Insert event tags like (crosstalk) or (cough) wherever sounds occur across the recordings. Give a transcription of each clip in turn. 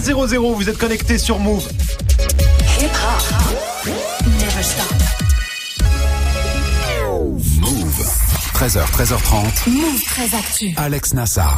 1-0-0, vous êtes connectés sur Move. 13h, 13h30. Move très actu. Alex Nassar.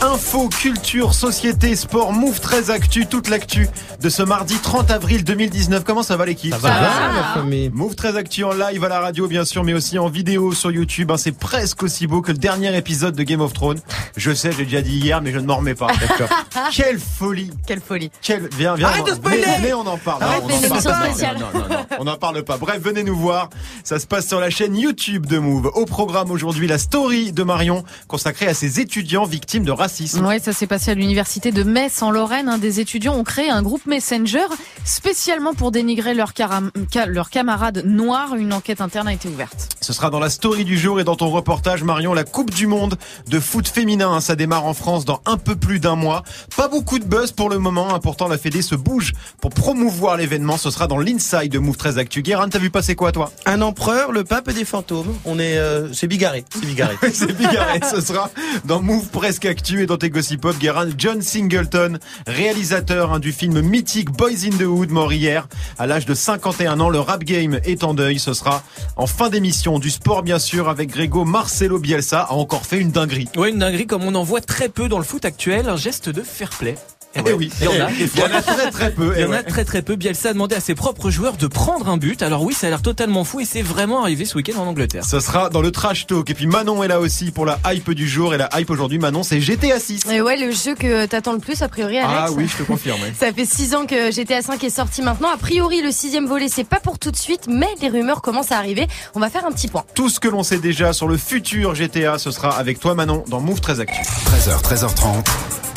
Info, culture, société, sport, Move très actu, toute l'actu de ce mardi 30 avril 2019. Comment ça va l'équipe? Ça va bien, la famille. Move très actu en live à la radio bien sûr, mais aussi en vidéo sur YouTube. hein. c'est presque aussi beau que le dernier épisode de Game of Thrones. Je sais, j'ai déjà dit hier, mais je ne m'en remets pas. (laughs) Quelle folie Quelle folie. Quelle... Viens, viens. Arrête de spoiler mais, mais on en parle. Arrête, Non, mais on en parle non, non, on n'en parle pas. Bref, venez nous voir. Ça se passe sur la chaîne YouTube de Move. Au programme aujourd'hui, la story de Marion consacrée à ses étudiants victimes de racisme. Ouais, ça s'est passé à l'université de Metz en Lorraine. Un des étudiants ont créé un groupe Messenger spécialement pour dénigrer leurs caram- ca- leurs camarades noirs. Une enquête interne a été ouverte. Ce sera dans la story du jour et dans ton reportage, Marion, la Coupe du Monde de foot féminin. hein, ça démarre en France dans un peu plus d'un mois. Pas beaucoup de buzz pour le moment. hein, pourtant, la Fédé se bouge pour promouvoir l'événement. Ce sera dans l'inside de Move 13 Actu. Guérin, t'as vu passer quoi, toi? Un empereur, le pape et des fantômes. On est, euh, c'est bigarré. C'est bigarré. (laughs) C'est bigarré. Ce sera dans Move Presque Actu et dans tes Gossip Pop. Guérin, John Singleton, réalisateur hein, du film mythique Boys in the Hood, mort hier à l'âge de 51 ans. Le rap game est en deuil. Ce sera en fin d'émission du sport, bien sûr, avec Grégo Marcelo Bielsa a encore fait une dinguerie. Ouais, une dinguerie comme on en voit très peu dans le foot actuel, un geste de fair play. Eh ouais, oui, il y en a. des Il y en a très très peu. Il y eh en a ouais. très très peu. Bielsa a demandé à ses propres joueurs de prendre un but. Alors oui, ça a l'air totalement fou et c'est vraiment arrivé ce week-end en Angleterre. Ce sera dans le trash talk. Et puis Manon est là aussi pour la hype du jour. Et la hype aujourd'hui, Manon, c'est GTA 6. Et ouais, le jeu que t'attends le plus, a priori, Alex. Ah oui, je te confirme. ouais. (laughs) Ça fait 6 ans que GTA 5 est sorti maintenant. A priori, le sixième volet, c'est pas pour tout de suite, mais les rumeurs commencent à arriver. On va faire un petit point. Tout ce que l'on sait déjà sur le futur GTA, ce sera avec toi Manon dans Move 13 Actu. 13h, 13h30.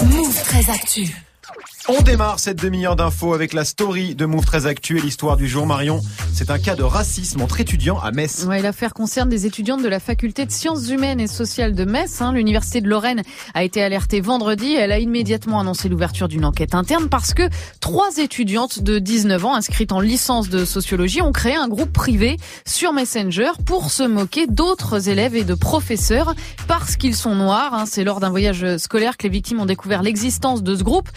Move très actu. On démarre cette demi-heure d'infos avec la story de Move 13 Actu et l'histoire du jour Marion. C'est un cas de racisme entre étudiants à Metz. Ouais, l'affaire concerne des étudiantes de la faculté de sciences humaines et sociales de Metz. hein. L'université de Lorraine a été alertée vendredi. Elle a immédiatement annoncé l'ouverture d'une enquête interne parce que trois étudiantes de 19 ans inscrites en licence de sociologie ont créé un groupe privé sur Messenger pour se moquer d'autres élèves et de professeurs parce qu'ils sont noirs. hein. C'est lors d'un voyage scolaire que les victimes ont découvert l'existence de ce groupe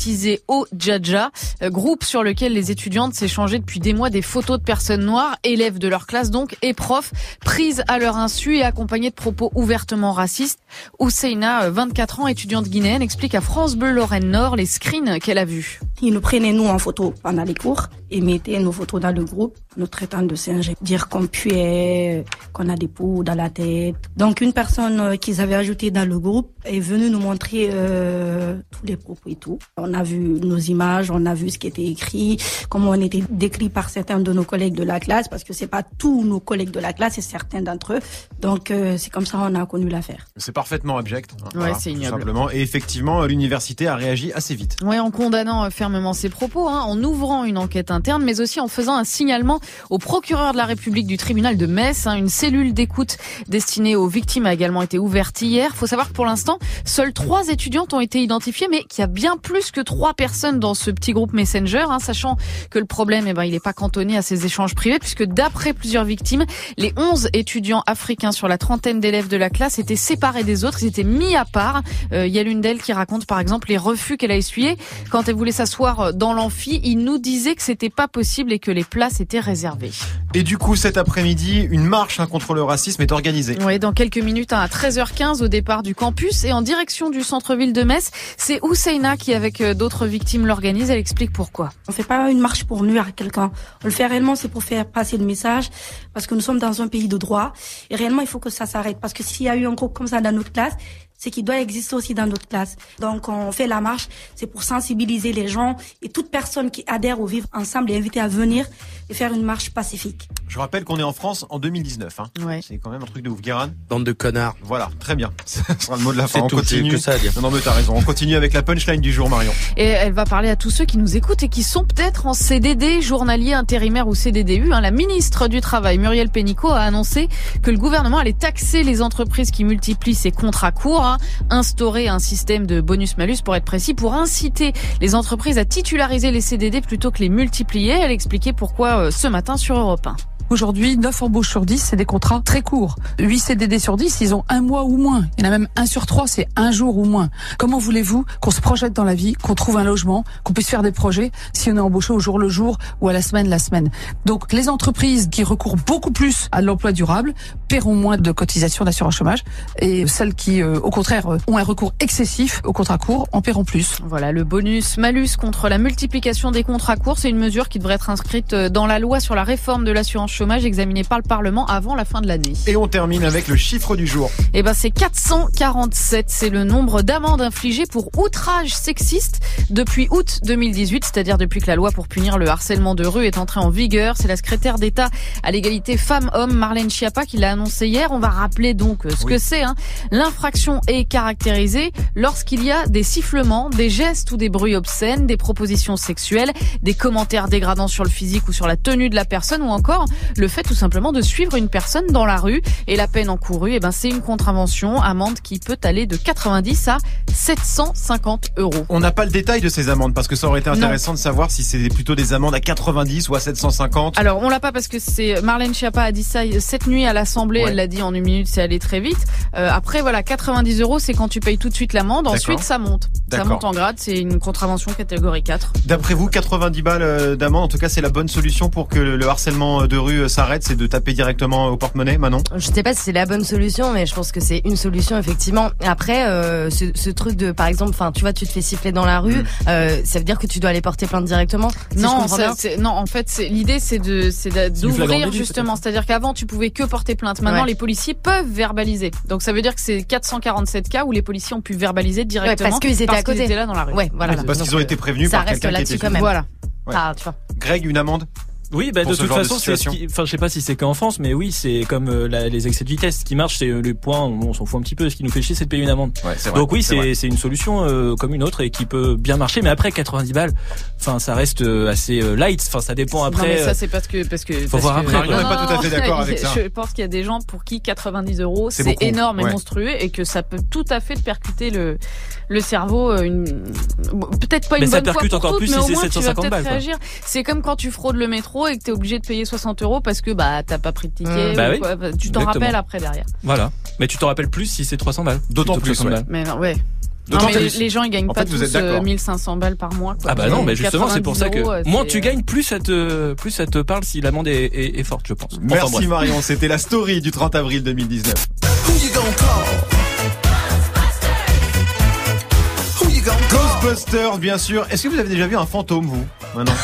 baptisé Ojaja, euh, groupe sur lequel les étudiantes s'échangeaient depuis des mois des photos de personnes noires, élèves de leur classe donc, et profs, prises à leur insu et accompagnées de propos ouvertement racistes. Ousseina, euh, 24 ans, étudiante guinéenne, explique à France Bleu Lorraine Nord les screens qu'elle a vus. Ils nous prenaient nous en photo pendant les cours et mettaient nos photos dans le groupe, nous traitant de singes, dire qu'on puait, qu'on a des poux dans la tête. Donc une personne euh, qu'ils avaient ajoutée dans le groupe est venue nous montrer euh, tous les propos et tout. On a vu nos images, on a vu ce qui était écrit, comment on était décrit par certains de nos collègues de la classe, parce que c'est pas tous nos collègues de la classe, c'est certains d'entre eux. Donc euh, c'est comme ça qu'on a connu l'affaire. C'est parfaitement abject. hein, Ouais, c'est ignoble. Simplement. Et effectivement, l'université a réagi assez vite. Ouais, en condamnant fermement ses propos, hein, en ouvrant une enquête interne, mais aussi en faisant un signalement au procureur de la République du tribunal de Metz. hein. une cellule d'écoute destinée aux victimes a également été ouverte hier. Faut savoir que pour l'instant, seules trois étudiantes ont été identifiées, mais qu'il y a bien plus que trois personnes dans ce petit groupe Messenger, hein, sachant que le problème, eh ben, il n'est pas cantonné à ces échanges privés, puisque d'après plusieurs victimes, les 11 étudiants africains sur la trentaine d'élèves de la classe étaient séparés des autres, ils étaient mis à part. Euh, Il y a l'une d'elles qui raconte par exemple les refus qu'elle a essuyés quand elle voulait s'asseoir dans l'amphi. Il nous disait que c'était pas possible et que les places étaient réservées. Et du coup, cet après-midi, une marche hein, contre le racisme est organisée. Ouais, dans quelques minutes, hein, à 13h15 au départ du campus et en direction du centre-ville de Metz, c'est Ousseina qui, avec euh, d'autres victimes, l'organise. Elle explique pourquoi. On fait pas une marche pour nuire à quelqu'un. On le fait réellement, c'est pour faire passer le message, parce que nous sommes dans un pays de droit, et réellement, il faut que ça s'arrête, parce que s'il y a eu un groupe comme ça dans notre classe, c'est qu'il doit exister aussi dans notre classe. Donc, on fait la marche, c'est pour sensibiliser les gens et toute personne qui adhère au Vivre Ensemble est invitée à venir et faire une marche pacifique. Je rappelle qu'on est en France en 2019. Hein. Ouais. C'est quand même un truc de ouf. Guérin Bande de connards. Voilà, très bien. (laughs) Ce sera le mot de la fin. On tout, continue. que ça à dire. Non, non, mais t'as raison. On continue avec la punchline du jour, Marion. Et elle va parler à tous ceux qui nous écoutent et qui sont peut-être en CDD, journalier, intérimaire ou CDDU. hein. La ministre du Travail, Muriel Pénicaud, a annoncé que le gouvernement allait taxer les entreprises qui multiplient ces contrats courts, instaurer un système de bonus-malus pour être précis, pour inciter les entreprises à titulariser les CDD plutôt que les multiplier. Elle expliquait pourquoi euh, ce matin sur Europe 1. Aujourd'hui, 9 embauches sur 10, c'est des contrats très courts. 8 CDD sur 10, ils ont un mois ou moins. Il y en a même un sur trois, c'est un jour ou moins. Comment voulez-vous qu'on se projette dans la vie, qu'on trouve un logement, qu'on puisse faire des projets si on est embauché au jour le jour ou à la semaine la semaine? Donc les entreprises qui recourent beaucoup plus à l'emploi durable paieront moins de cotisations d'assurance chômage et celles qui, euh, au contraire, euh, ont un recours excessif au contrat court en paieront plus. Voilà, le bonus malus contre la multiplication des contrats courts, c'est une mesure qui devrait être inscrite euh, dans la loi sur la réforme de l'assurance chômage examinée par le Parlement avant la fin de l'année. Et on termine avec le chiffre du jour. Eh ben, c'est 447. C'est le nombre d'amendes infligées pour outrage sexiste depuis août 2018, c'est-à-dire depuis que la loi pour punir le harcèlement de rue est entrée en vigueur. C'est la secrétaire d'État à l'égalité femmes-hommes, Marlène Schiappa, qui l'a annoncé hier. On va rappeler donc euh, ce Oui. que c'est. Hein. L'infraction est caractérisée lorsqu'il y a des sifflements, des gestes ou des bruits obscènes, des propositions sexuelles, des commentaires dégradants sur le physique ou sur la tenue de la personne, ou encore le fait tout simplement de suivre une personne dans la rue. Et la peine encourue, eh ben, c'est une contravention, amende qui peut aller de 90 à 750 euros. On n'a pas le détail de ces amendes parce que ça aurait été intéressant de savoir si c'est plutôt des amendes à 90 ou à 750. Alors, on l'a pas parce que c'est Marlène Schiappa a dit ça cette nuit à l'Assemblée. Ouais. Elle l'a dit en une minute, c'est allé très vite. Euh, après, voilà, 90 euros, c'est quand tu payes tout de suite l'amende. Ensuite, ça monte. Ça monte en grade. C'est une contravention catégorie 4. D'après vous, 90 balles euh, d'amende, en tout cas, c'est la bonne solution pour que le harcèlement de rue euh, s'arrête, c'est de taper directement au porte-monnaie, Manon? Je sais pas si c'est la bonne solution, mais je pense que c'est une solution effectivement. Après, euh, ce, ce truc de, par exemple, enfin, tu vois, tu te fais siffler dans la rue, Mm. euh, ça veut dire que tu dois aller porter plainte directement? Si non, ça, non, en fait, c'est l'idée, c'est de, c'est d'ouvrir justement. C'est-à-dire qu'avant, tu pouvais que porter plainte. Maintenant, Ouais. les policiers peuvent verbaliser. Donc, ça veut dire que c'est 447 cas où les policiers ont pu verbaliser directement parce qu'ils étaient à côté. étaient là dans la rue. Ouais, voilà. Parce qu'ils ont été prévenus ça par reste quelqu'un qui là-dessus était quand même. Voilà. Ouais. Ah, tu vois. Greg, une amende? Oui, bah, de ce toute façon, c'est ce qui, enfin, je sais pas si c'est qu'en France, mais oui, c'est comme euh, la- les excès de vitesse. Ce qui marche, c'est euh, les points, on s'en fout un petit peu. Ce qui nous fait chier, c'est de payer une amende. Ouais, Donc oui, c'est vrai. c'est c'est une solution euh, comme une autre et qui peut bien marcher. Mais après 90 balles, enfin, ça reste euh, assez euh, light. Enfin, ça dépend non, après. mais ça c'est parce que parce que Faut parce voir que- après, quoi. n'est pas tout à fait d'accord avec ça. Je pense qu'il y a des gens pour qui 90 euros C'est énorme et ouais. monstrueux et que ça peut tout à fait te percuter le le cerveau. Une... Peut-être pas Mais une ça bonne fois percute pour encore toutes, plus mais si au c'est moins tu vas 750 peut-être réagir. C'est comme quand tu fraudes le métro et que t'es obligé de payer 60 euros parce que bah t'as pas pris de ticket. Mmh. Bah ou oui, quoi. Tu t'en rappelles après derrière. Voilà. Mais tu t'en rappelles plus si c'est 300 balles. D'autant plus, 60 ouais. balles. Mais non, ouais. Non, mais plus. les gens ils gagnent En pas fait, tous euh, d'accord. 1500 balles par mois. Quoi. Ah bah non, mais justement, c'est pour ça que 90 euros, euh, moins tu gagnes, plus ça te, plus ça te parle si l'amende est, est, est forte, je pense. Enfin, Merci bref. Marion, c'était la story du 30 avril 2019. Ghostbusters, bien sûr. Est-ce que vous avez déjà vu un fantôme, vous Maintenant?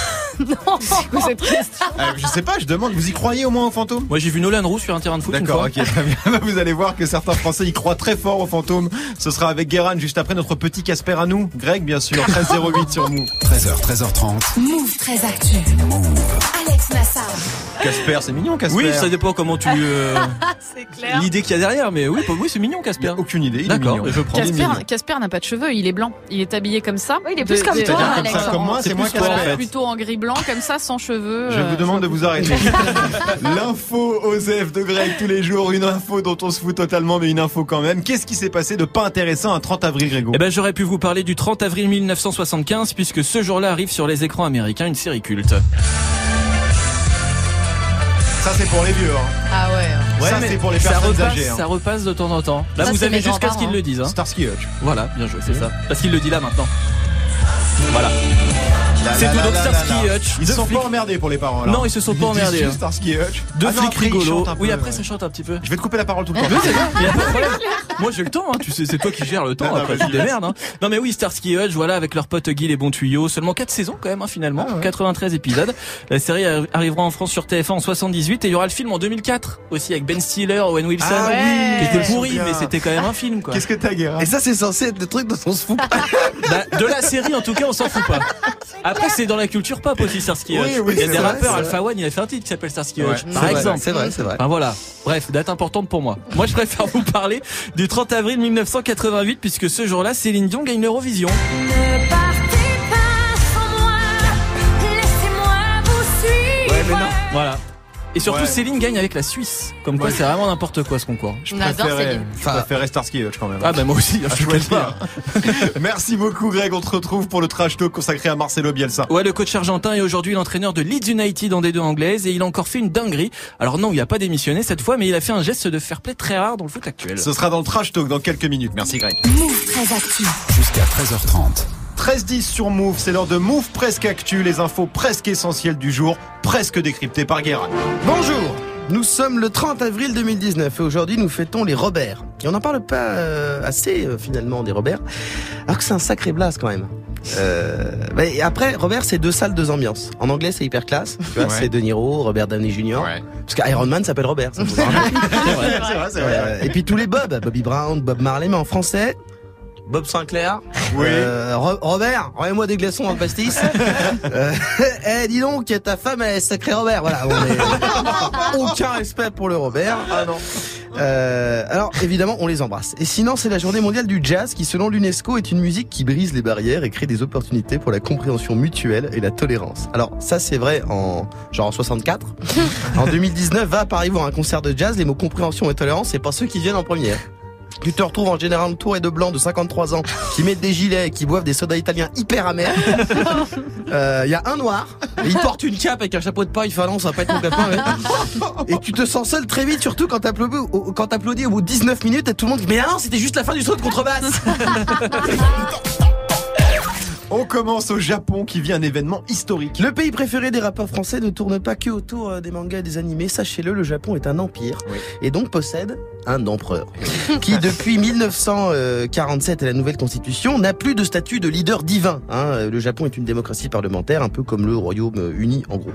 C'est quoi cette question Euh, Je sais pas, je demande, vous y croyez au moins aux fantômes? Moi, j'ai vu Nolan Roux sur un terrain de foot D'accord, ok, très bien. (laughs) Vous allez voir que certains Français y croient très fort aux fantômes. Ce sera avec Guérin juste après notre petit Casper à nous. Greg, bien sûr, 1308 sur Move. 13h, 13h30. Move très actu. Alex Nassar. Casper, c'est mignon, Casper. Oui, ça dépend comment tu euh, (laughs) C'est clair. l'idée qu'il y a derrière, mais oui, oui, c'est mignon, Casper. aucune idée, il est D'accord, mignon. je prends. Casper, n'a pas de cheveux, il est blanc. Il est habillé comme ça. Oui, il est plus comme de- toi, de- Alex. Comme ça, comme moi, c'est moi toi, Casper. en fait. Plutôt en gris blanc comme ça, sans cheveux. Je euh, vous demande de vous arrêter. (laughs) L'info Osef de Greg tous les jours, une info dont on se fout totalement, mais une info quand même. Qu'est-ce qui s'est passé de pas intéressant un 30 avril, Grégo? Eh ben, j'aurais pu vous parler du 30 avril 1975, puisque ce jour-là arrive sur les écrans américains une série culte. Ça, c'est pour les vieux. Hein. Ah ouais. ça, mais c'est pour les ça personnes repasse, âgées. hein. Ça repasse de temps en temps. Là, Ça, vous avez jusqu'à ce qu'ils le disent. Hein. Starsky Hutch. Voilà, bien joué, c'est ça. Parce qu'il le dit là maintenant. Voilà. C'est tout, donc Starsky. Hutch. Ils se sont pas emmerdés pour les parents. là. Non, ils se sont pas emmerdés. Starsky Hutch. Deux Ah flics rigolos. Oui, après ça chante un petit peu. Je vais te couper la parole tout le temps. (laughs) A pas de problème. Moi j'ai le temps, hein. tu sais, c'est toi qui gères le temps, Non, après tu démerdes. Hein. Non mais oui, Starsky et Hutch, voilà, avec leur pote Guy les bons tuyaux, seulement 4 saisons quand même hein, finalement, Ah ouais. 93 épisodes. La série arri- arrivera en France sur TF1 en 78 et il y aura le film en 2004 aussi avec Ben Stiller, Owen Wilson, Ah oui, qui était pourri, mais c'était quand même un film quoi. Qu'est-ce que t'as, Guérin Et ça, c'est censé être le truc dont on se fout. Bah, de la série en tout cas, on s'en fout pas. Après (laughs) c'est dans la culture pop aussi Starsky Hutch. oui, il y a des vrai, rappeurs, Alpha One, il a fait un titre qui s'appelle Starsky. Hutch, par exemple. C'est vrai, c'est vrai. Enfin voilà. Bref, date importante pour moi. Moi, je préfère vous parler du 30 avril 1988 puisque ce jour-là, Céline Dion gagne l'Eurovision. Ne partez pas sans moi. Laissez-moi vous suivre. Voilà. Et surtout, Ouais. Céline gagne avec la Suisse. Comme quoi, Ouais. c'est vraiment n'importe quoi ce concours. Je préférais, je préférais Starsky Hutch quand même. Ah bah moi aussi, À je choisir. pas. (laughs) Merci beaucoup Greg, on te retrouve pour le trash talk consacré à Marcelo Bielsa. Ouais, le coach argentin est aujourd'hui l'entraîneur de Leeds United en D2 anglaise et il a encore fait une dinguerie. Alors non, il a pas démissionné cette fois, mais il a fait un geste de fair play très rare dans le foot actuel. Ce sera dans le trash talk dans quelques minutes. Merci Greg. Move très actu. Jusqu'à 13h30. 13-10 sur Move, c'est l'heure de Move presque actu, les infos presque essentielles du jour, presque décryptées par Guérin. Bonjour nous sommes le 30 avril 2019 et aujourd'hui nous fêtons les Robert. Et on n'en parle pas euh, assez euh, finalement des Robert, alors que c'est un sacré blast quand même. Euh, bah, et après, Robert, c'est deux salles, deux ambiances. En anglais, c'est hyper classe. Tu vois, Ouais. c'est De Niro, Robert Downey Jr. Parce qu'Iron Man s'appelle Robert. Ça, (laughs) vrai, vrai. Euh, et puis tous les Bob, Bobby Brown, Bob Marley, mais en français, Bob Sinclair. Oui. Euh, Ro- Robert, remets-moi des glaçons dans le pastis. (laughs) euh, (laughs) eh, dis donc, ta femme est sacré Robert. Voilà, on est (laughs) aucun respect pour le Robert. Ah non. Euh, alors évidemment, on les embrasse. Et sinon, c'est la journée mondiale du jazz qui, selon l'UNESCO, est une musique qui brise les barrières et crée des opportunités pour la compréhension mutuelle et la tolérance. Alors ça, c'est vrai en genre en 64. en 2019, va à Paris voir un concert de jazz. Les mots compréhension et tolérance, c'est pas ceux qui viennent en première. Tu te retrouves en général entouré de blancs de 53 ans qui mettent des gilets et qui boivent des sodas italiens hyper amers. (laughs) Euh, Il y a un noir, et il porte une cape avec un chapeau de paille, enfin non, ça va pas être mon copain. ouais. (laughs) Et tu te sens seul très vite, surtout quand t'applaudis au, quand t'applaudis au bout de 19 minutes et tout le monde dit mais non, c'était juste la fin du saut de contrebasse. On commence au Japon qui vit un événement historique. Le pays préféré des rappeurs français ne tourne pas que autour euh, des mangas et des animés. Sachez-le, le Japon est un empire Oui. et donc possède un empereur qui, (laughs) depuis 1947 et la nouvelle constitution, n'a plus de statut de leader divin. hein. Le Japon est une démocratie parlementaire, un peu comme le Royaume-Uni en gros.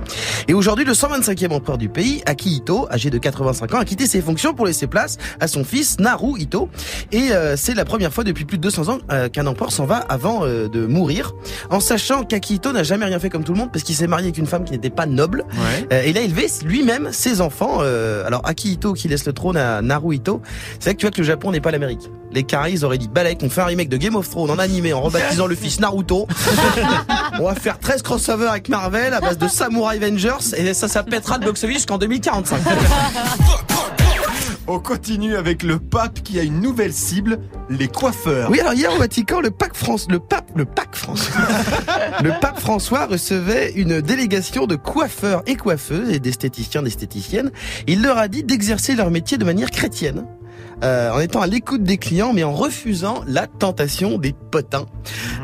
Et aujourd'hui, le 125e empereur du pays, Akihito, âgé de 85 ans, a quitté ses fonctions pour laisser place à son fils Naruhito. Et euh, c'est la première fois depuis plus de 200 ans euh, qu'un empereur s'en va avant euh, de mourir, en sachant qu'Akihito n'a jamais rien fait comme tout le monde parce qu'il s'est marié avec une femme qui n'était pas noble. Ouais. Euh, il a élevé lui-même ses enfants. Euh, alors Akihito qui laisse le trône à Naruhito. C'est vrai que tu vois que le Japon n'est pas l'Amérique. Les Caris ils auraient dit Balek, on fait un remake de Game of Thrones en animé en rebaptisant le fils Naruto. (laughs) on va faire 13 crossovers avec Marvel à base de Samurai Avengers et ça, ça pètera le box-office jusqu'en 2045. (laughs) On continue avec le pape qui a une nouvelle cible, les coiffeurs. Oui, alors hier au Vatican, le pape France, le pape, le pape François, (laughs) le pape François recevait une délégation de coiffeurs et coiffeuses et d'esthéticiens, d'esthéticiennes. Il leur a dit d'exercer leur métier de manière chrétienne. Euh, en étant à l'écoute des clients, mais en refusant la tentation des potins.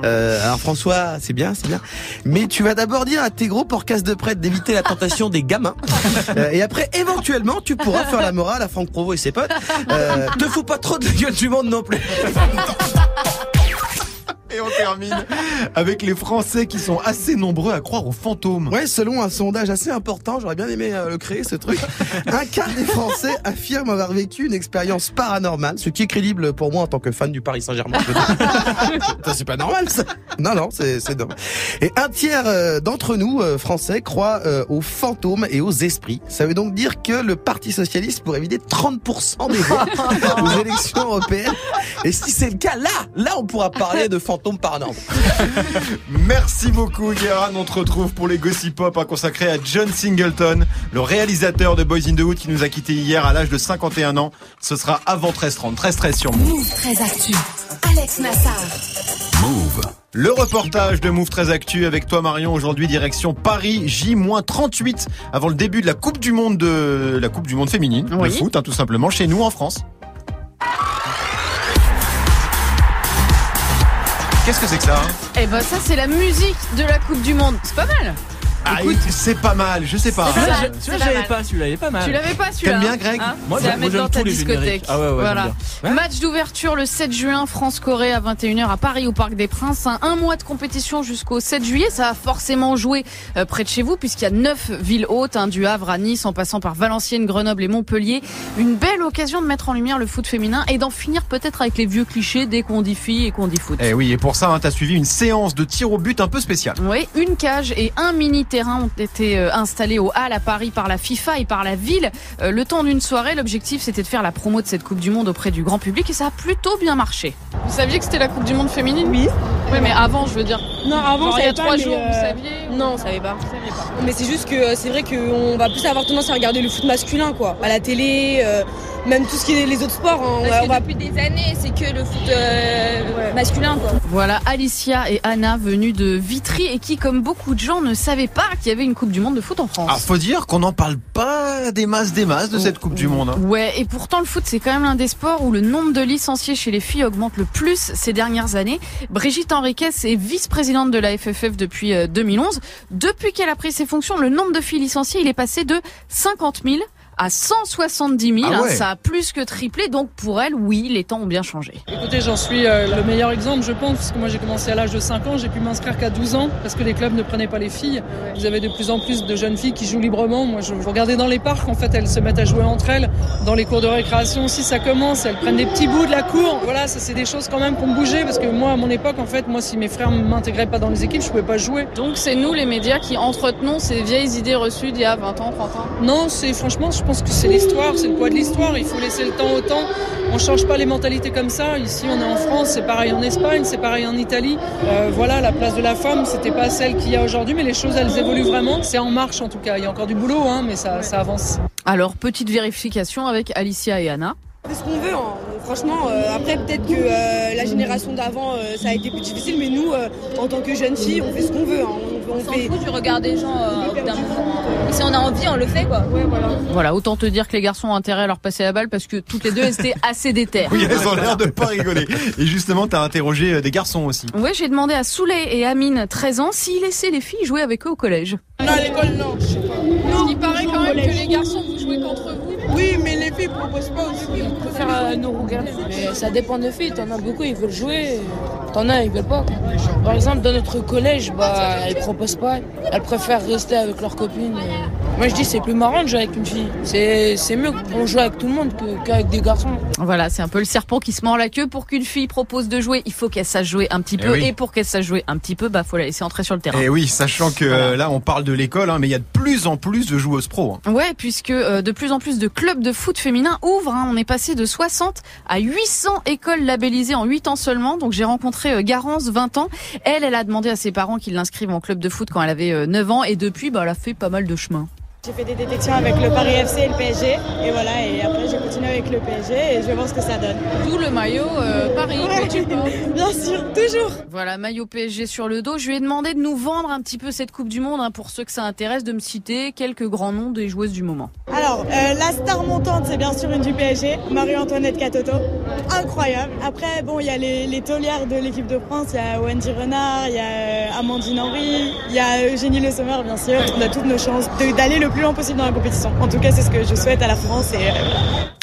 Euh, alors François, c'est bien, c'est bien. Mais tu vas d'abord dire à tes gros porcasses de prêtre d'éviter la tentation des gamins. (laughs) Euh, et après, éventuellement, tu pourras faire la morale à Franck Provo et ses potes. Euh, te fous pas trop de la gueule du monde non plus. (laughs) Et on termine avec les Français qui sont assez nombreux à croire aux fantômes. Ouais, selon un sondage assez important, j'aurais bien aimé euh, le créer ce truc. (laughs) Un quart des Français affirment avoir vécu une expérience paranormale, ce qui est crédible pour moi en tant que fan du Paris Saint-Germain. (laughs) c'est pas normal ça. Non non, c'est c'est normal. Et un tiers euh, d'entre nous euh, Français croient aux fantômes et aux esprits. Ça veut donc dire que le Parti socialiste pourrait vider 30% des voix (laughs) aux élections européennes. Et si c'est le cas, là, là, on pourra parler de fantômes paranormaux. (laughs) Merci beaucoup Guérin, on te retrouve pour les Gossip Pop hein, consacré à John Singleton, le réalisateur de Boys in the Hood qui nous a quitté hier à l'âge de 51 ans. Ce sera avant 13h30, 13h13 sur Move. Move très actu. Alex Nassar. Move. Le reportage de Move très Actu avec toi Marion aujourd'hui direction Paris J-38 avant le début de la Coupe du Monde de la Coupe du Monde féminine Oui. de foot hein, tout simplement chez nous en France. Qu'est-ce que c'est que ça hein? Eh ben ça c'est la musique de la Coupe du Monde. C'est pas mal. Ah, Écoute. c'est pas mal, je sais pas. Celui-là, j'avais pas, celui-là, il est pas mal. Tu l'avais pas celui-là T'aimes bien, hein Greg Hein Moi, C'est à mettre dans ta discothèque. Ah ouais, ouais, voilà. Ouais. Match d'ouverture le 7 juin, France-Corée à 21h à Paris au Parc des Princes. Un, un mois de compétition jusqu'au 7 juillet. Ça va forcément jouer euh, près de chez vous puisqu'il y a neuf villes hautes, hein, du Havre à Nice en passant par Valenciennes, Grenoble et Montpellier. Une belle occasion de mettre en lumière le foot féminin et d'en finir peut-être avec les vieux clichés dès qu'on dit filles et qu'on dit foot. Eh oui, et pour ça, hein, t'as suivi une séance de tir au but un peu spéciale. Oui, une cage et un mini ont été euh, installés au Hall à Paris par la FIFA et par la ville. Euh, le temps d'une soirée, l'objectif c'était de faire la promo de cette Coupe du Monde auprès du grand public et ça a plutôt bien marché. Vous saviez que c'était la Coupe du Monde féminine? Oui. Oui, mais avant, je veux dire. Non, avant, Genre, il y a savait pas, trois jours, euh, vous saviez Non, on savait pas. Mais c'est juste que euh, c'est vrai qu'on va plus avoir tendance à regarder le foot masculin, quoi. À la télé, euh, même tout ce qui est les autres sports. hein, on va- Parce on que va- depuis des années, c'est que le foot euh, masculin, quoi. Voilà, Alicia et Anna venues de Vitry et qui, comme beaucoup de gens, ne savaient pas qu'il y avait une Coupe du Monde de foot en France. Alors faut dire qu'on n'en parle pas des masses des masses de cette Coupe du Monde. hein. Ouais, et pourtant le foot c'est quand même l'un des sports où le nombre de licenciés chez les filles augmente le plus ces dernières années. Brigitte Henriquez est vice-présidente de la FFF depuis euh, 2011. Depuis qu'elle a pris ses fonctions, le nombre de filles licenciées il est passé de 50 000 à 170 000. Ah ouais. hein, ça a plus que triplé, donc pour elle, oui, les temps ont bien changé. Écoutez, j'en suis euh, le meilleur exemple, je pense, parce que moi j'ai commencé à l'âge de 5 ans, j'ai pu m'inscrire qu'à 12 ans, parce que les clubs ne prenaient pas les filles. Vous avez de plus en plus de jeunes filles qui jouent librement. Moi, je, je regardais dans les parcs, en fait, elles se mettent à jouer entre elles. Dans les cours de récréation aussi, ça commence. Elles prennent des petits bouts de la cour. Voilà, ça c'est des choses quand même qui ont bougé, parce que moi, à mon époque, en fait, moi, si mes frères ne m'intégraient pas dans les équipes, je pouvais pas jouer. Donc c'est nous les médias qui entretenons ces vieilles idées reçues d'il y a 20 ans, 30 ans? Non, c'est franchement, je pense que c'est l'histoire, c'est le poids de l'histoire. Il faut laisser le temps au temps. On change pas les mentalités comme ça. Ici, on est en France, c'est pareil en Espagne, c'est pareil en Italie. Euh, voilà, la place de la femme, c'était pas celle qu'il y a aujourd'hui, mais les choses, elles évoluent vraiment. C'est en marche en tout cas. Il y a encore du boulot, hein, mais ça, ça avance. Alors petite vérification avec Alicia et Anna. On fait ce qu'on veut, franchement. euh, après, peut-être que euh, la génération d'avant, euh, ça a été plus difficile, mais nous, euh, en tant que jeunes filles, on fait ce qu'on veut. hein. On, on On s'en fait... fout du regard des gens euh, d'un moment. Et si on a envie, on le fait, quoi. Ouais, voilà. Voilà, autant te dire que les garçons ont intérêt à leur passer la balle parce que toutes les deux elles étaient (laughs) assez déterres. Oui, elles ont l'air de pas rigoler. Et justement, t'as interrogé des garçons aussi. Ouais, j'ai demandé à Souley et Amine, 13 ans, s'ils laissaient les filles jouer avec eux au collège. Non, à l'école, non. Je sais pas. Non, Il paraît quand même que les garçons vous jouez contre vous. Oui, mais les filles proposent pas aussi. Ils préfèrent euh, nous regarder. Mais ça dépend des filles. T'en as beaucoup, ils veulent jouer. T'en as, ils veulent pas. Par exemple, dans notre collège, bah, elles proposent pas. Elles préfèrent rester avec leurs copines. Moi, je dis, c'est plus marrant de jouer avec une fille. C'est, c'est mieux qu'on joue avec tout le monde qu'avec des garçons. Voilà, c'est un peu le serpent qui se mord la queue. Pour qu'une fille propose de jouer, il faut qu'elle sache jouer un petit Eh peu. oui. Et pour qu'elle sache jouer un petit peu, bah faut la laisser entrer sur le terrain. Et oui, sachant que là, on parle de l'école, hein, mais il y a de plus en plus de joueuses pro. hein. Ouais, puisque euh, de plus en plus de clubs de foot féminin ouvrent. hein. On est passé de 60 à 800 écoles labellisées en 8 ans seulement. Donc j'ai rencontré euh, Garance, 20 ans. Elle, elle a demandé à ses parents qu'ils l'inscrivent en club de foot quand elle avait euh, 9 ans. Et depuis, bah, elle a fait pas mal de chemin. J'ai fait des détections avec le Paris FC et le PSG. Et voilà, et après j'ai continué avec le PSG et je vais voir ce que ça donne. D'où le maillot euh, Paris que tu portes. (laughs) Bien sûr, toujours. Voilà, maillot PSG sur le dos. Je lui ai demandé de nous vendre un petit peu cette Coupe du Monde, hein, pour ceux que ça intéresse, de me citer quelques grands noms des joueuses du moment. Alors, euh, la star montante, c'est bien sûr une du PSG, Marie-Antoinette Catoto. Incroyable. Après, bon, il y a les, les taulières de l'équipe de France. Il y a Wendy Renard, il y a euh, Amandine Henry, il y a Eugénie Le Sommer, bien sûr. On a toutes nos chances d'aller le plus loin possible dans la compétition. En tout cas, c'est ce que je souhaite à la France. Et, euh,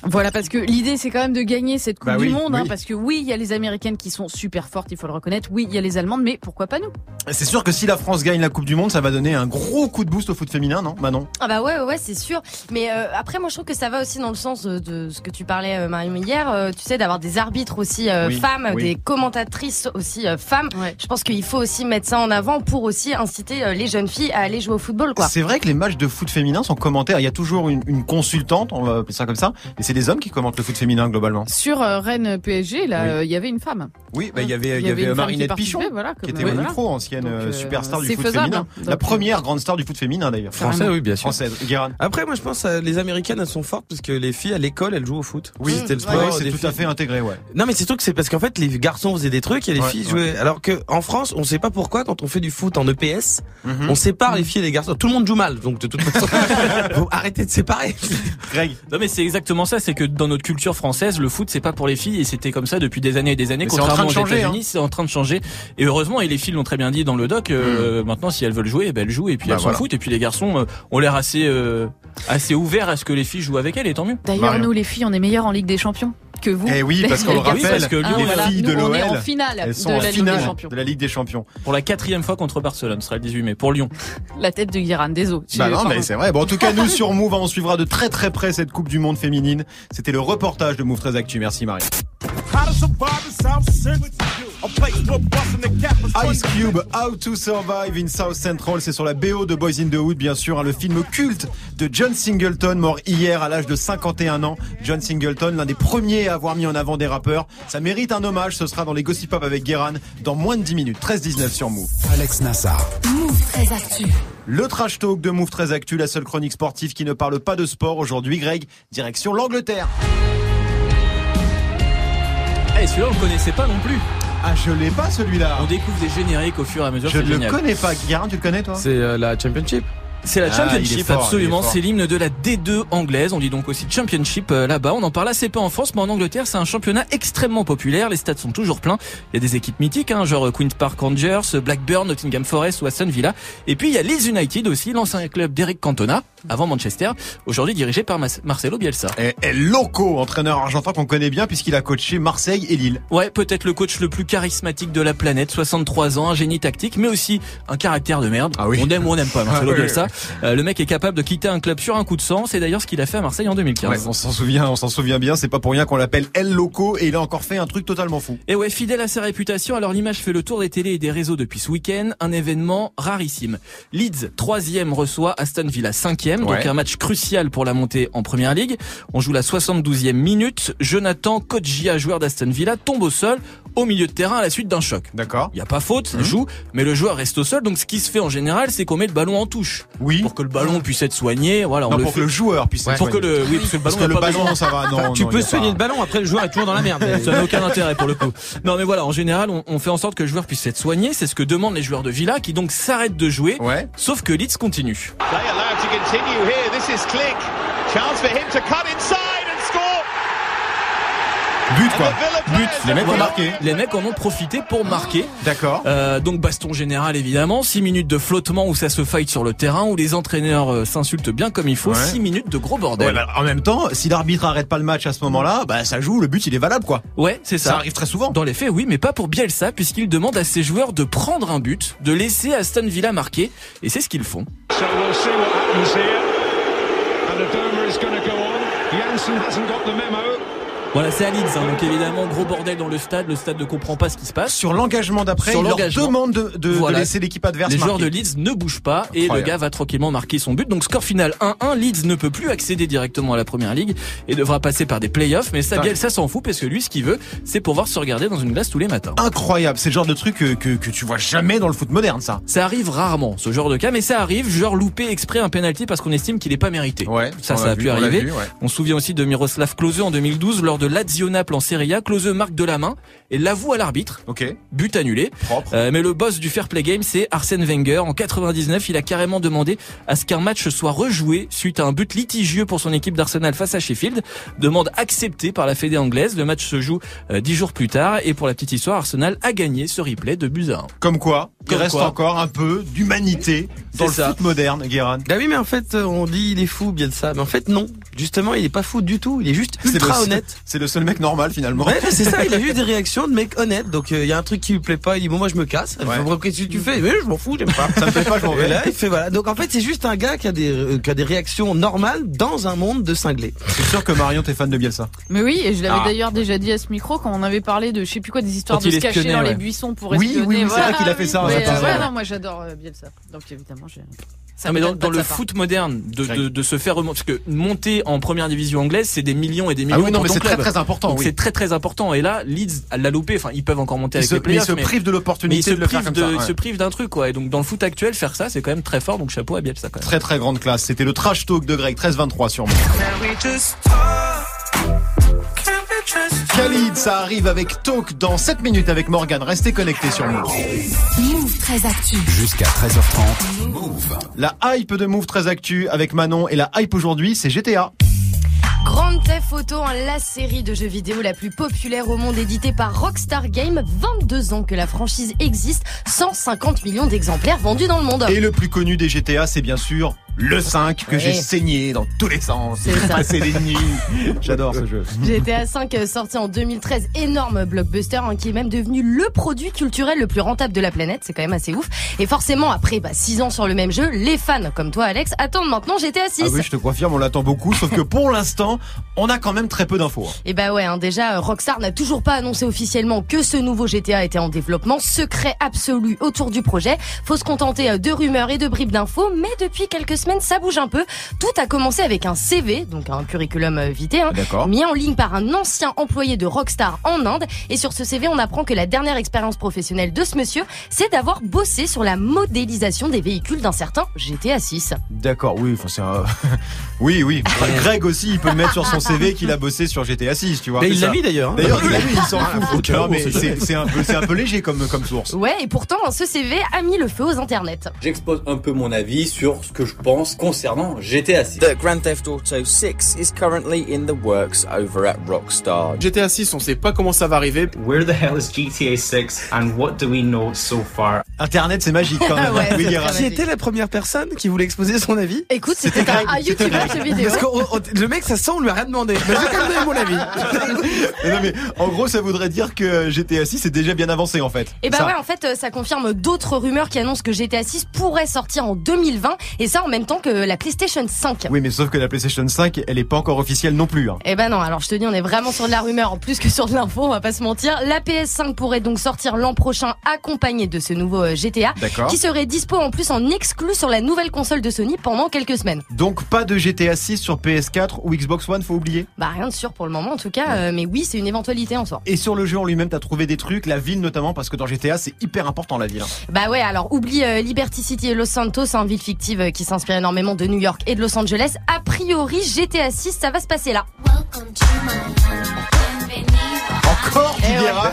Voilà, parce que l'idée, c'est quand même de gagner cette Coupe Bah du oui, Monde, hein, parce que oui, il y a les Américaines qui sont super fortes, il faut le reconnaître. Oui, il y a les Allemandes, mais pourquoi pas nous? C'est sûr que si la France gagne la Coupe du Monde, ça va donner un gros coup de boost au foot féminin, non Manon? Ah bah ouais, ouais, ouais, c'est sûr. Mais euh, après, moi, je trouve que ça va aussi dans le sens de, de ce que tu parlais, euh, Marion, hier. euh, tu sais, d'avoir des arbitres aussi euh, Oui, femmes, oui. des commentatrices aussi euh, femmes. Je pense qu'il faut aussi mettre ça en avant pour aussi inciter euh, les jeunes filles à aller jouer au football, quoi. C'est vrai que les matchs de foot féminin sont commentés. Il y a toujours une, une consultante, on va appeler ça comme ça, et c'est des hommes qui commentent le foot féminin globalement. Sur euh, Rennes PSG, là, Oui. euh, il y avait une femme. Oui, bah, il y avait, Il il y y avait femme Marinette Pichon, qui était euh, au voilà. micro, ancienne Donc, superstar du foot faisable, féminin. hein. La première grande star du foot féminin d'ailleurs. Français, oui, bien sûr. Française. Guérin. Après, moi, je pense que les Américaines, elles sont fortes parce que les filles à l'école, elles jouent au foot. Oui, c'était le sport. ouais, c'est tout filles. à fait intégré, ouais. Non, mais c'est tout que c'est parce qu'en fait, les garçons faisaient des trucs et les Ouais, filles ouais. jouaient. Alors que en France, on sait pas pourquoi quand on fait du foot en EPS, Mhm. on sépare les filles et les garçons. Tout le monde joue mal, donc de toute (laughs) façon, (laughs) faut arrêter de séparer. Greg. Non mais c'est exactement ça, c'est que dans notre culture française, le foot c'est pas pour les filles et c'était comme ça depuis des années et des années. Mais c'est en Contrairement train de aux changer, États-Unis, hein. c'est en train de changer. Et heureusement, et les filles l'ont très bien dit dans le doc. euh, Maintenant, si elles veulent jouer, eh ben elles jouent et puis Bah elles voilà. s'en foutent. Et puis les garçons euh, ont l'air assez euh, assez ouverts à ce que les filles jouent avec elles. Et tant mieux. D'ailleurs, nous, les filles, on est meilleures en Ligue des Champions que vous. Eh oui, parce qu'on le rappelle, (laughs) parce que Hein, les voilà. filles de l'OL, en finale elles sont de en la Ligue des finale Champions. de la Ligue des Champions. Pour la quatrième fois contre Barcelone, ce sera le 18 mai. Pour Lyon. (laughs) La tête de Guérin, désolé. Bah non, mais c'est vrai. Bon, en tout cas, nous sur Move, on suivra de très très près cette Coupe du Monde féminine. C'était le reportage de Move 13 Actu. Merci Marie. Ice Cube, How to Survive in South Central, c'est sur la BO de Boys in the Hood, bien sûr, hein, le film culte de John Singleton, mort hier à l'âge de 51 ans. John Singleton, l'un des premiers à avoir mis en avant des rappeurs. Ça mérite un hommage, ce sera dans les Gossip Pop avec Guéran dans moins de 10 minutes. 13-19 sur Move. Alex Nassar. Move très actu. Le trash talk de Move très actu, la seule chronique sportive qui ne parle pas de sport aujourd'hui. Greg, direction l'Angleterre. Eh, celui-là, on le connaissait pas non plus. Ah, je l'ai pas celui-là. On découvre des génériques au fur et à mesure. Je ne le génial. connais pas. Guérin, tu le connais toi? C'est euh, la Championship. C'est la Ah, Championship, fort, absolument. C'est l'hymne de la D2 anglaise. On dit donc aussi Championship euh, là-bas. On en parle assez peu en France, mais en Angleterre, c'est un championnat extrêmement populaire. Les stades sont toujours pleins. Il y a des équipes mythiques, hein, genre Queen's Park Rangers, Blackburn, Nottingham Forest ou Aston Villa. Et puis il y a Leeds United aussi, l'ancien club d'Eric Cantona, avant Manchester, aujourd'hui dirigé par Marcelo Bielsa. Et, et Loco, entraîneur argentin qu'on connaît bien puisqu'il a coaché Marseille et Lille. Ouais, peut-être le coach le plus charismatique de la planète, 63 ans, un génie tactique, mais aussi un caractère de merde. Ah oui. On aime ou on n'aime pas (laughs) Marcelo Ah oui, Bielsa. Euh, le mec est capable de quitter un club sur un coup de sang. C'est d'ailleurs ce qu'il a fait à Marseille en 2015. Ouais, on s'en souvient, on s'en souvient bien. C'est pas pour rien qu'on l'appelle El Loco et il a encore fait un truc totalement fou. Et ouais, fidèle à sa réputation, alors l'image fait le tour des télés et des réseaux depuis ce week-end, un événement rarissime. Leeds, troisième, reçoit Aston Villa, cinquième, donc Ouais. un match crucial pour la montée en première ligue. On joue la 72e minute. Jonathan Kodjia, joueur d'Aston Villa, tombe au sol au milieu de terrain à la suite d'un choc. D'accord. Il y a pas faute, ça joue, mais le joueur reste au sol. Donc ce qui se fait en général, c'est qu'on met le ballon en touche Oui. pour que le ballon puisse être soigné. Voilà, on Non, le pour fait. que le joueur puisse pour que le oui, parce que le Parce ballon, que le pas ballon, besoin. ça va. Non, tu non, peux il soigner pas- le ballon, après le joueur est toujours dans la merde. (laughs) Ça n'a aucun intérêt pour le coup. Non mais voilà, en général, on, on fait en sorte que le joueur puisse être soigné. C'est ce que demandent les joueurs de Villa, qui donc s'arrêtent de jouer. Ouais. Sauf que Leeds continue. They continue here. This is Click. Chance for him to cut inside and score. But quoi. But. Les mecs ont marqué. Les mecs en ont profité pour marquer. D'accord. Euh, donc baston général évidemment, 6 minutes de flottement où ça se fight sur le terrain, où les entraîneurs euh, s'insultent bien comme il faut, Ouais. 6 minutes de gros bordel. Ouais, bah, en même temps, si l'arbitre arrête pas le match à ce moment-là, bah ça joue, le but il est valable quoi. Ouais, c'est Ça, ça. arrive très souvent. Dans les faits, oui, mais pas pour Bielsa, puisqu'il demande à ses joueurs de prendre un but, de laisser Aston Villa marquer, et c'est ce qu'ils font. So we'll see what. And the Doma is going to go on. Janssen hasn't got the memo. Voilà, c'est à Leeds, hein, donc évidemment, gros bordel dans le stade, le stade ne comprend pas ce qui se passe. Sur l'engagement d'après, il leur demande de, de- de laisser l'équipe adverse Les joueurs de Leeds ne bougent pas et le gars va tranquillement marquer son but. Donc score final 1-1. Leeds ne peut plus accéder directement à la première ligue et devra passer par des playoffs. Mais ça. Bielsa s'en fout parce que lui, ce qu'il veut, c'est pouvoir se regarder dans une glace tous les matins. Incroyable, c'est le genre de truc que, que, que tu vois jamais dans le foot moderne ça. Ça arrive rarement, ce genre de cas, mais ça arrive. Joueur loupé exprès un penalty parce qu'on estime qu'il n'est pas mérité. Ouais, Ça, on ça a vu, pu on arriver. vu, ouais. On se souvient aussi de Miroslav Klose en 2012 lors de Lazio Naples en Serie A. Klose marque de la main et l'avoue à l'arbitre. Ok, But annulé. propre. Euh, mais le boss du fair play game, c'est Arsène Wenger. En 99, il a carrément demandé à ce qu'un match soit rejoué suite à un but litigieux pour son équipe d'Arsenal face à Sheffield. Demande acceptée par la fédé anglaise. Le match se joue euh, dix jours plus tard et pour la petite histoire, Arsenal a gagné ce replay de buts à 1. Comme quoi, il reste quoi. encore un peu d'humanité dans le ça. foot moderne, Guéran. Bah oui, mais en fait, euh, on dit il est fou, Bielsa. Mais en fait, non. Justement, il est pas fou du tout. Il est juste C'est ultra honnête. C'est le seul mec normal finalement. Ouais, c'est ça. Il a juste des (laughs) réactions de mec honnête. Donc, euh, il y a un truc qui lui plaît pas. Il dit bon, moi, je me casse. Ouais. Qu'est-ce que tu fais? Mais je m'en fous, j'aime pas. Ça me plaît pas, je m'en vais. là, il fait voilà. Donc, en fait, c'est juste un gars qui a des euh, qui a des réactions normales dans un monde de cinglés. C'est sûr que Marion, t'es fan de Bielsa. Mais oui, et je l'avais Ah. d'ailleurs déjà dit à ce micro quand on avait parlé de je sais plus quoi des histoires Quand de se cacher dans ouais. les buissons pour Oui, oui, espionner. oui, c'est voilà. vrai qu'il a fait ça, Mais, ouais, euh, non, moi j'adore euh, Bielsa. Donc évidemment, j'ai. ça Non, mais dans, le foot moderne, de, de, de se faire remonter, parce que monter en première division anglaise, c'est des millions et des millions Ah oui, non, mais c'est très très important. Donc oui. c'est très très important. Et là, Leeds l'a loupé. Enfin, ils peuvent encore monter avec se, les mais il playoffs, se mais, prive de ils l'opportunité se de le faire privent comme de, ça. ils ouais. se privent d'un truc, quoi. Et donc dans le foot actuel, faire ça, c'est quand même très fort. Donc chapeau à Bielsa, quand même. Très très grande classe. C'était le trash talk de Greg 13-23 sur moi. Khalid, ça arrive avec Talk dans 7 minutes avec Morgan. Restez connectés sur Move. Move très actu. Jusqu'à 13h30. Move. La hype de Move très actu avec Manon et la hype aujourd'hui, c'est GTA. Grand Theft Auto, hein, la série de jeux vidéo la plus populaire au monde éditée par Rockstar Games. 22 ans que la franchise existe, 150 millions d'exemplaires vendus dans le monde. Et le plus connu des GTA, c'est bien sûr le 5 que Oui. j'ai saigné dans tous les sens. J'ai passé des nuits. J'adore ce jeu. GTA 5 euh, sorti en 2013, énorme blockbuster hein, qui est même devenu le produit culturel le plus rentable de la planète, c'est quand même assez ouf. Et forcément après 6 ans sur le même jeu, les fans comme toi Alex attendent maintenant GTA 6. Ah oui, je te confirme, on l'attend beaucoup, sauf que pour l'instant, on a quand même très peu d'infos. hein. Et bah ouais, hein, déjà euh, Rockstar n'a toujours pas annoncé officiellement que ce nouveau GTA était en développement, secret absolu autour du projet. Faut se contenter euh, de rumeurs et de bribes d'infos, mais depuis quelques ça bouge un peu. Tout a commencé avec un CV, donc un curriculum euh, vitae, hein, mis en ligne par un ancien employé de Rockstar en Inde. Et sur ce CV, on apprend que la dernière expérience professionnelle de ce monsieur, c'est d'avoir bossé sur la modélisation des véhicules d'un certain GTA 6. D'accord, oui, enfin c'est un... (laughs) Oui, oui. (laughs) Greg aussi, il peut le mettre sur son CV qu'il a bossé sur GTA 6, tu vois. Mais il l'a mis d'ailleurs, hein. D'ailleurs, il l'a (laughs) mis, il s'en fout. Non, mais c'est un peu, c'est un peu léger comme, comme source. Ouais, et pourtant, ce CV a mis le feu aux internets. J'expose un peu mon avis sur ce que je pense concernant GTA 6. The Grand Theft Auto 6 is currently in the works over at Rockstar. GTA 6, on sait pas comment ça va arriver. Where the hell is GTA 6 and what do we know so far? Internet, c'est magique quand (laughs) même. Ouais, Oui, Qui était la première personne qui voulait exposer son avis Écoute, c'était un, un vidéo. Parce que le mec, ça sent, on lui a rien demandé. Mais je vais quand même donner mon avis. (laughs) Mais non, mais en gros, ça voudrait dire que GTA 6 est déjà bien avancé en fait. Et bah Ça. ouais, en fait, euh, ça confirme d'autres rumeurs qui annoncent que GTA 6 pourrait sortir en 2020, et ça en même temps que la PlayStation 5. Oui, mais sauf que la PlayStation 5, elle est pas encore officielle non plus. hein. Eh ben non, alors je te dis, on est vraiment sur de la rumeur en plus que sur de l'info, on va pas se mentir. La PS5 pourrait donc sortir l'an prochain accompagnée de ce nouveau euh, GTA, qui serait dispo en plus en exclu sur la nouvelle console de Sony pendant quelques semaines. Donc pas de GTA 6 sur PS4 ou Xbox One, faut oublier. Bah rien de sûr pour le moment en tout cas, euh, mais oui, c'est une éventualité en soi. Et sur le jeu en lui-même, t'as trouvé des trucs, la ville notamment, parce que dans GTA, c'est hyper important la ville. hein. Bah ouais, alors oublie euh, Liberty City et Los Santos, hein, ville fictive euh, qui s'inspire énormément de New York et de Los Angeles. A priori, GTA 6, ça va se passer là. Encore Eh Bah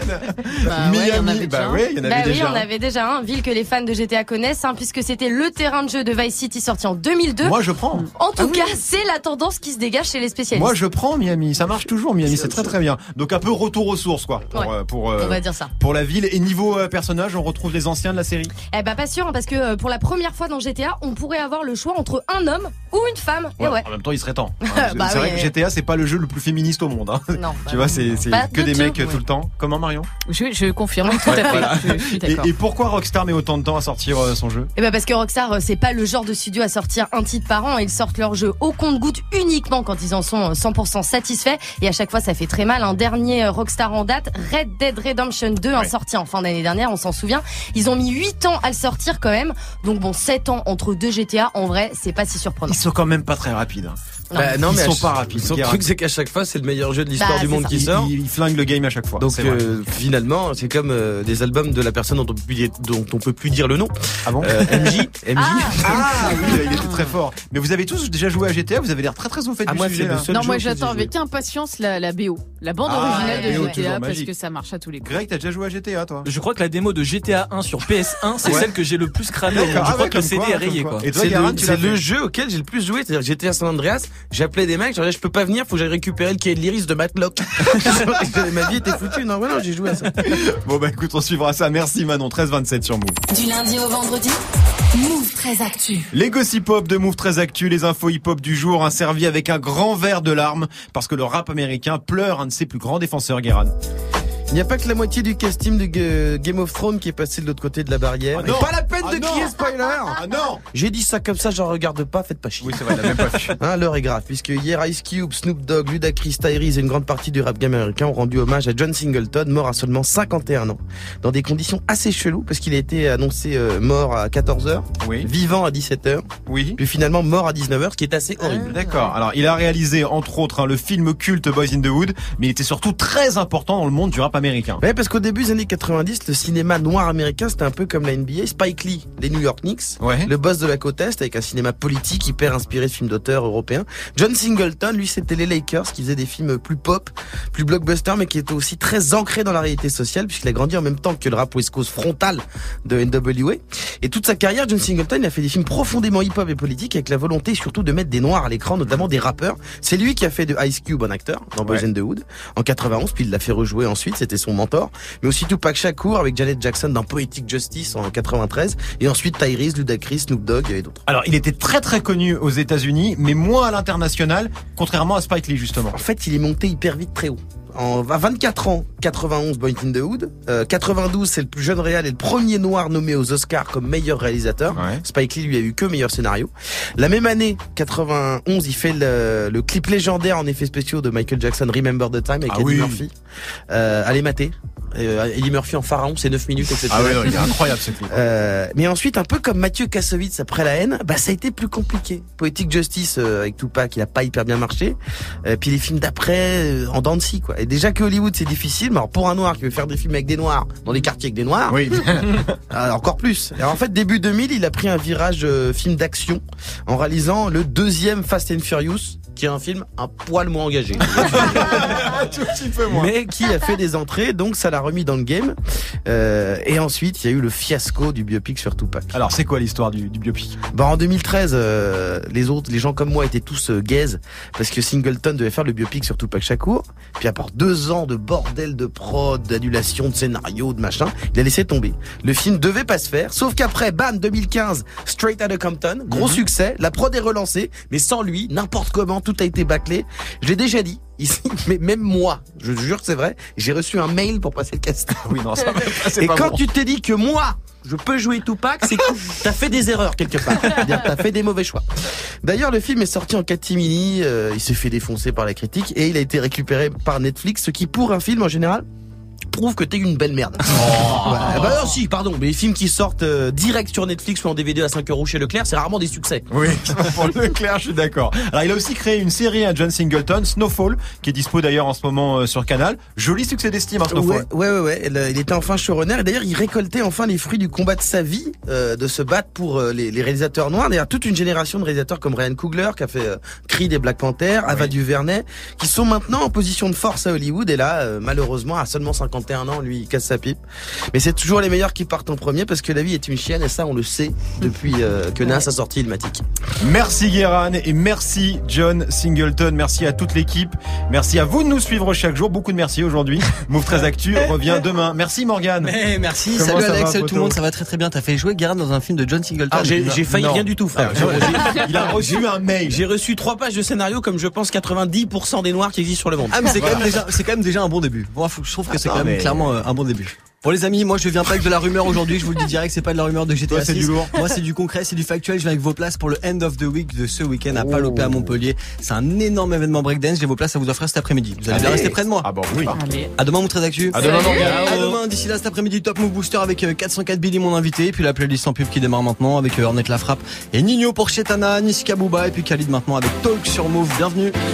il y en Miami, avait bah déjà un. ouais, il y en avait Bah oui, déjà. on avait déjà un, ville que les fans de GTA connaissent, hein, puisque c'était le terrain de jeu de Vice City sorti en 2002. Moi je prends. En tout cas, c'est la tendance qui se dégage chez les spécialistes. Moi je prends Miami, ça marche toujours Miami, c'est très très bien. Donc un peu retour aux sources quoi. Pour, Ouais. euh, pour, euh, On va dire ça. pour la ville et niveau euh, personnage, on retrouve les anciens de la série? Eh bah pas sûr, hein, parce que euh, pour la première fois dans GTA, on pourrait avoir le choix entre un homme ou une femme. Et ouais. En même temps, il serait temps. hein, (laughs) Bah c'est vrai oui. que GTA c'est pas le jeu le plus féministe au monde. hein. Non, bah tu vois, c'est Bah, que de des mecs tout le temps. Comment Marion Je, je confirme tout à fait. Voilà. Je, je suis et, pourquoi Rockstar met autant de temps à sortir euh, son jeu Eh ben parce que Rockstar, euh, c'est pas le genre de studio à sortir un titre par an. Ils sortent leur jeu au compte-goutte uniquement quand ils en sont euh, 100% satisfaits. Et à chaque fois, ça fait très mal. Un dernier euh, Rockstar en date, Red Dead Redemption 2, un Ouais. sorti en fin d'année dernière, on s'en souvient. Ils ont mis 8 ans à le sortir quand même. Donc bon, 7 ans entre deux GTA, en vrai, c'est pas si surprenant. Ils sont quand même pas très rapides. hein. Bah, non, Ils mais sont pas rapides, Guérin. truc, c'est qu'à chaque fois, c'est le meilleur jeu de l'histoire Bah, du monde ça. qui sort. ils- ils flinguent le game à chaque fois. Donc finalement, c'est comme euh, des albums de la personne dont on peut plus dire, dont on peut plus dire le nom. Ah bon Euh, MJ, MJ. (laughs) Ah oui, il était très fort. Mais vous avez tous déjà joué à GTA, vous avez l'air très très au fait Ah, du moi, sujet là. seul Non, moi j'attends avec impatience la, la BO, la bande Ah, originale la de BO, GTA parce magique. que ça marche à tous les coups. Greg, t'as déjà joué à GTA toi? Je crois que la démo de GTA 1 sur PS1, c'est Ouais. celle que j'ai le plus cramé. D'accord. Je Ah crois que le CD est rayé quoi. quoi. Et toi, C'est le, jeu auquel j'ai le plus joué, c'est-à-dire GTA San Andreas. J'appelais des mecs, je disais je peux pas venir, faut que j'aille récupérer le cahier de l'iris de Matlock. (laughs) (laughs) Ma vie était foutue, non, ouais, non, j'ai joué à ça. (laughs) Bon bah écoute, on suivra ça. Merci Manon, 13-27 sur Move. Du lundi au vendredi, Move très actu. Les gossip hop de Move très actu, les infos hip hop du jour, un servi avec un grand verre de larmes parce que le rap américain pleure un de ses plus grands défenseurs, Guérin. Il n'y a pas que la moitié du casting de Ga- Game of Thrones qui est passé de l'autre côté de la barrière. Ah non. pas la peine Ah de crier spoiler Ah non J'ai dit ça comme ça, j'en regarde pas, faites pas chier. Oui c'est vrai, il a même pas. (laughs) Hein, L'heure est grave, puisque hier Ice Cube, Snoop Dogg, Ludacris, Tyrese et une grande partie du rap game américain ont rendu hommage à John Singleton, mort à seulement 51 ans. Dans des conditions assez cheloues, parce qu'il a été annoncé euh, mort à 14h, Oui. vivant à 17h, Oui. puis finalement mort à 19h, ce qui est assez horrible. D'accord. Alors, il a réalisé entre autres hein, le film culte Boys in the Hood, mais il était surtout très important dans le monde du rap américain. Ouais, parce qu'au début des années 90, le cinéma noir américain, c'était un peu comme la NBA. Spike Lee, les New York Knicks, Ouais. le boss de la côte Est, avec un cinéma politique hyper inspiré de films d'auteurs européens. John Singleton, lui, c'était les Lakers, qui faisait des films plus pop, plus blockbuster, mais qui étaient aussi très ancrés dans la réalité sociale, puisqu'il a grandi en même temps que le rap West Coast frontal de NWA. Et toute sa carrière, John Singleton, il a fait des films profondément hip-hop et politiques, avec la volonté surtout de mettre des noirs à l'écran, notamment des rappeurs. C'est lui qui a fait de Ice Cube un acteur, dans Boys Ouais. in the Hood, en 91, puis il l'a fait rejouer ensuite. C'était son mentor, mais aussi Tupac Shakur avec Janet Jackson dans Poetic Justice en 93, et ensuite Tyrese, Ludacris, Snoop Dogg et d'autres. Alors, il était très très connu aux États-Unis, mais moins à l'international, contrairement à Spike Lee justement. En fait, il est monté hyper vite très haut. En, à 24 ans, 91 Boy in the Hood. Euh, 92, c'est le plus jeune réal et le premier noir nommé aux Oscars comme meilleur réalisateur. Spike Lee lui a eu que meilleur scénario. La même année, 91, il fait le, le clip légendaire en effets spéciaux de Michael Jackson, Remember the Time avec Ah Eddie oui. Murphy. Euh, allez mater. Euh, Eddie Murphy en pharaon, c'est 9 minutes, etc. Ah ouais, non, il est incroyable ce clip. Euh, mais ensuite, un peu comme Mathieu Kassovitz après la haine, bah ça a été plus compliqué. Poetic Justice euh, avec Tupac, il a pas hyper bien marché. Euh, puis les films d'après euh, en scie, quoi. Et déjà que Hollywood c'est difficile, alors pour un noir qui veut faire des films avec des noirs dans des quartiers avec des noirs, oui. (laughs) encore plus. Et en fait, début 2000, il a pris un virage euh, film d'action en réalisant le deuxième Fast and Furious, qui est un film un poil moins engagé. (laughs) Tout petit peu moins. mais qui a fait des entrées, donc ça l'a remis dans le game. Euh, et ensuite, il y a eu le fiasco du biopic sur Tupac. Alors, c'est quoi l'histoire du, du biopic? Bah en 2013, euh, les autres, les gens comme moi étaient tous euh, gaze parce que Singleton devait faire le biopic sur Tupac Shakur. Puis après deux ans de bordel de prod, d'annulation de scénario, de machin, il a laissé tomber. Le film devait pas se faire, sauf qu'après, bam, 2015, Straight Outta Compton, gros succès, la prod est relancée, mais sans lui, n'importe comment, tout a été bâclé. Je l'ai déjà dit. Ici, (laughs) mais même moi, je jure que c'est vrai, j'ai reçu un mail pour passer le casting. Oui, non, ça (laughs) Et pas quand bon. tu te dis que moi, je peux jouer Tupac, c'est que (laughs) t'as fait des erreurs quelque part. C'est-à-dire que T'as fait des mauvais choix. D'ailleurs, le film est sorti en catimini, euh, il s'est fait défoncer par la critique et il a été récupéré par Netflix, ce qui pour un film en général prouve que t'es une belle merde. (laughs) Oh. Ouais, bah non, si, pardon, mais les films qui sortent euh, direct sur Netflix ou en DVD à 5 euros chez Leclerc, c'est rarement des succès. Oui, (laughs) pour le clair, je suis d'accord. Alors, il a aussi créé une série à John Singleton, Snowfall, qui est dispo d'ailleurs en ce moment euh, sur Canal. Joli succès d'estime, hein, Snowfall. Ouais, ouais, ouais, ouais. Il, il était enfin showrunner et d'ailleurs il récoltait enfin les fruits du combat de sa vie, euh, de se battre pour euh, les, les réalisateurs noirs. D'ailleurs toute une génération de réalisateurs comme Ryan Coogler qui a fait euh, Creed et Black Panther, Ava DuVernay, qui sont maintenant en position de force à Hollywood et là euh, malheureusement à seulement 51 ans lui il casse sa pipe. Mais c'est toujours les meilleurs qui partent en premier parce que la vie est une chienne et ça on le sait depuis euh, que Nas a sorti Ilmatic. Merci Guéran et merci John Singleton. Merci à toute l'équipe. Merci à vous de nous suivre chaque jour. Beaucoup de merci aujourd'hui. Move 13 Actu (laughs) revient demain. Merci Morgane. Mais merci, Comment salut Alex, va, salut tout le monde, ça va très très bien. T'as fait jouer Gareth dans un film de John Singleton. Ah, j'ai failli Non. rien du tout, frère. Ah, J'ai- Il a reçu un mail. J'ai reçu trois pages de scénario comme je pense 90% des noirs qui existent sur le monde. Ah mais c'est quand même déjà c'est quand même déjà un bon début. Je trouve que c'est quand même mais- clairement euh, un bon début. Bon les amis, moi je viens pas avec de la rumeur aujourd'hui, je vous le dis direct, c'est pas de la rumeur de GTA Toi, c'est 6. du lourd. Moi c'est du concret, c'est du factuel, je viens avec vos places pour le End of the Week de ce week-end à Palopé à Montpellier. C'est un énorme événement breakdance, j'ai vos places à vous offrir cet après-midi. Vous allez bien Allez. rester près de moi. Ah bon, oui. À demain mon très actu. À demain. À demain d'ici là cet après-midi Top Move Booster avec euh, 404 Billy mon invité et puis la playlist en pub qui démarre maintenant avec euh, Ornette la frappe et Nino pour Chetana, Niska Bouba et puis Khalid maintenant avec Talk sur Move. Bienvenue.